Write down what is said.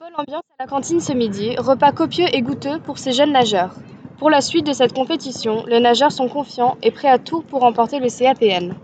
Folle ambiance à la cantine ce midi, repas copieux et goûteux pour ces jeunes nageurs. Pour la suite de cette compétition, les nageurs sont confiants et prêts à tout pour remporter le CAPN.